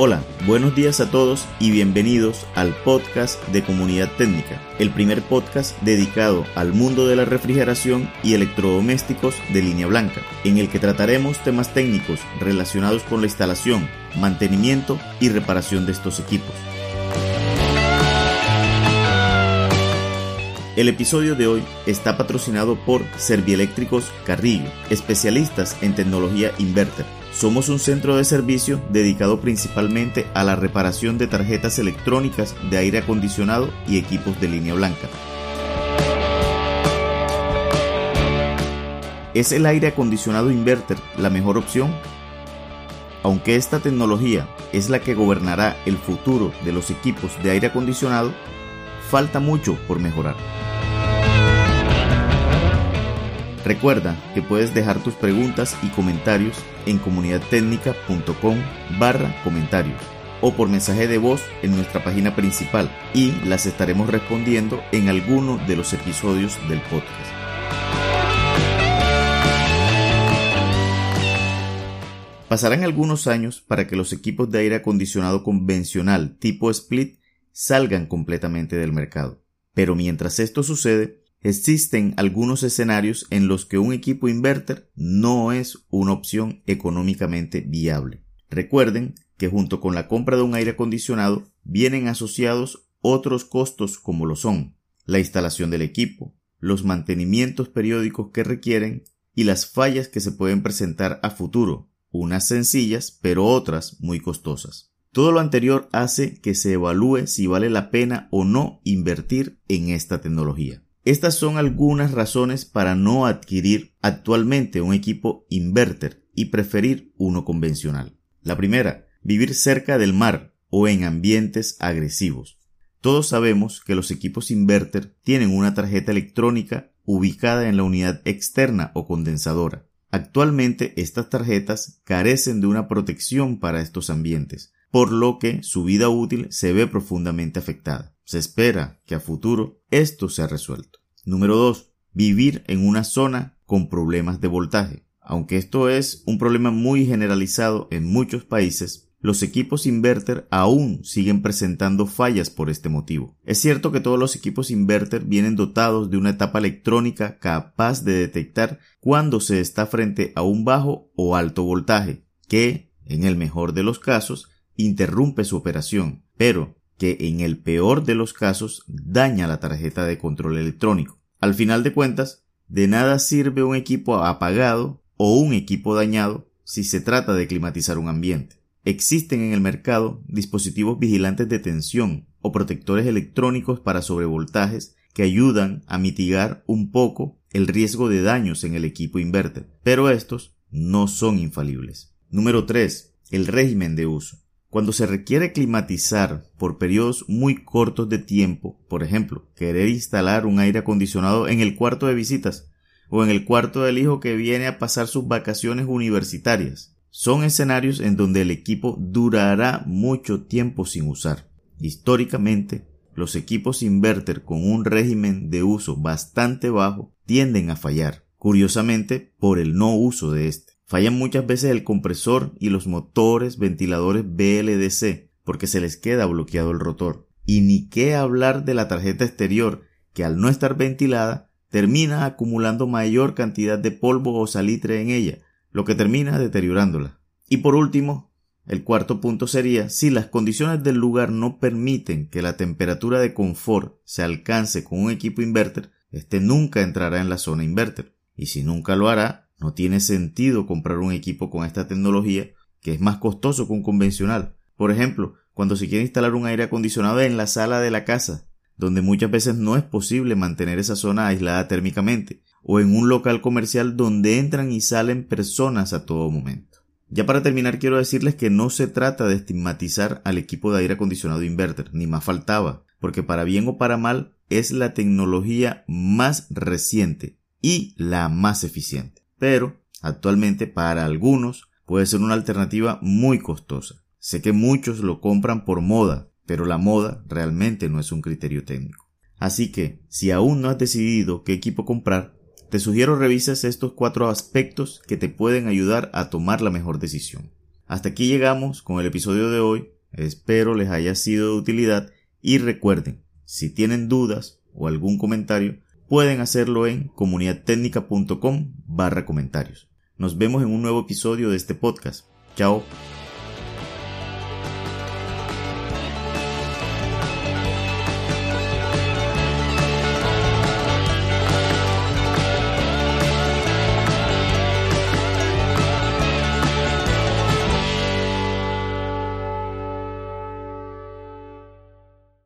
Hola, buenos días a todos y bienvenidos al podcast de Comunidad Técnica, el primer podcast dedicado al mundo de la refrigeración y electrodomésticos de línea blanca, en el que trataremos temas técnicos relacionados con la instalación, mantenimiento y reparación de estos equipos. El episodio de hoy está patrocinado por Servieléctricos Carrillo, especialistas en tecnología inverter somos un centro de servicio dedicado principalmente a la reparación de tarjetas electrónicas de aire acondicionado y equipos de línea blanca. ¿Es el aire acondicionado inverter la mejor opción? Aunque esta tecnología es la que gobernará el futuro de los equipos de aire acondicionado, falta mucho por mejorar. Recuerda que puedes dejar tus preguntas y comentarios en comunidadtecnica.com barra comentarios o por mensaje de voz en nuestra página principal y las estaremos respondiendo en alguno de los episodios del podcast. Pasarán algunos años para que los equipos de aire acondicionado convencional tipo split salgan completamente del mercado. Pero mientras esto sucede, Existen algunos escenarios en los que un equipo inverter no es una opción económicamente viable. Recuerden que junto con la compra de un aire acondicionado vienen asociados otros costos como lo son la instalación del equipo, los mantenimientos periódicos que requieren y las fallas que se pueden presentar a futuro, unas sencillas pero otras muy costosas. Todo lo anterior hace que se evalúe si vale la pena o no invertir en esta tecnología. Estas son algunas razones para no adquirir actualmente un equipo inverter y preferir uno convencional. La primera, vivir cerca del mar o en ambientes agresivos. Todos sabemos que los equipos inverter tienen una tarjeta electrónica ubicada en la unidad externa o condensadora. Actualmente estas tarjetas carecen de una protección para estos ambientes, por lo que su vida útil se ve profundamente afectada. Se espera que a futuro esto sea resuelto. Número 2. Vivir en una zona con problemas de voltaje. Aunque esto es un problema muy generalizado en muchos países, los equipos inverter aún siguen presentando fallas por este motivo. Es cierto que todos los equipos inverter vienen dotados de una etapa electrónica capaz de detectar cuando se está frente a un bajo o alto voltaje, que, en el mejor de los casos, interrumpe su operación, pero que en el peor de los casos daña la tarjeta de control electrónico. Al final de cuentas, de nada sirve un equipo apagado o un equipo dañado si se trata de climatizar un ambiente. Existen en el mercado dispositivos vigilantes de tensión o protectores electrónicos para sobrevoltajes que ayudan a mitigar un poco el riesgo de daños en el equipo inverter, pero estos no son infalibles. Número 3. El régimen de uso. Cuando se requiere climatizar por periodos muy cortos de tiempo, por ejemplo, querer instalar un aire acondicionado en el cuarto de visitas o en el cuarto del hijo que viene a pasar sus vacaciones universitarias, son escenarios en donde el equipo durará mucho tiempo sin usar. Históricamente, los equipos inverter con un régimen de uso bastante bajo tienden a fallar, curiosamente por el no uso de este. Fallan muchas veces el compresor y los motores ventiladores BLDC porque se les queda bloqueado el rotor. Y ni qué hablar de la tarjeta exterior que al no estar ventilada termina acumulando mayor cantidad de polvo o salitre en ella, lo que termina deteriorándola. Y por último, el cuarto punto sería si las condiciones del lugar no permiten que la temperatura de confort se alcance con un equipo inverter, este nunca entrará en la zona inverter. Y si nunca lo hará, no tiene sentido comprar un equipo con esta tecnología que es más costoso que un convencional. Por ejemplo, cuando se quiere instalar un aire acondicionado en la sala de la casa, donde muchas veces no es posible mantener esa zona aislada térmicamente, o en un local comercial donde entran y salen personas a todo momento. Ya para terminar quiero decirles que no se trata de estigmatizar al equipo de aire acondicionado inverter, ni más faltaba, porque para bien o para mal es la tecnología más reciente y la más eficiente pero actualmente para algunos puede ser una alternativa muy costosa. Sé que muchos lo compran por moda, pero la moda realmente no es un criterio técnico. Así que, si aún no has decidido qué equipo comprar, te sugiero revises estos cuatro aspectos que te pueden ayudar a tomar la mejor decisión. Hasta aquí llegamos con el episodio de hoy. Espero les haya sido de utilidad y recuerden, si tienen dudas o algún comentario, pueden hacerlo en comunidadtecnica.com barra comentarios. Nos vemos en un nuevo episodio de este podcast. Chao.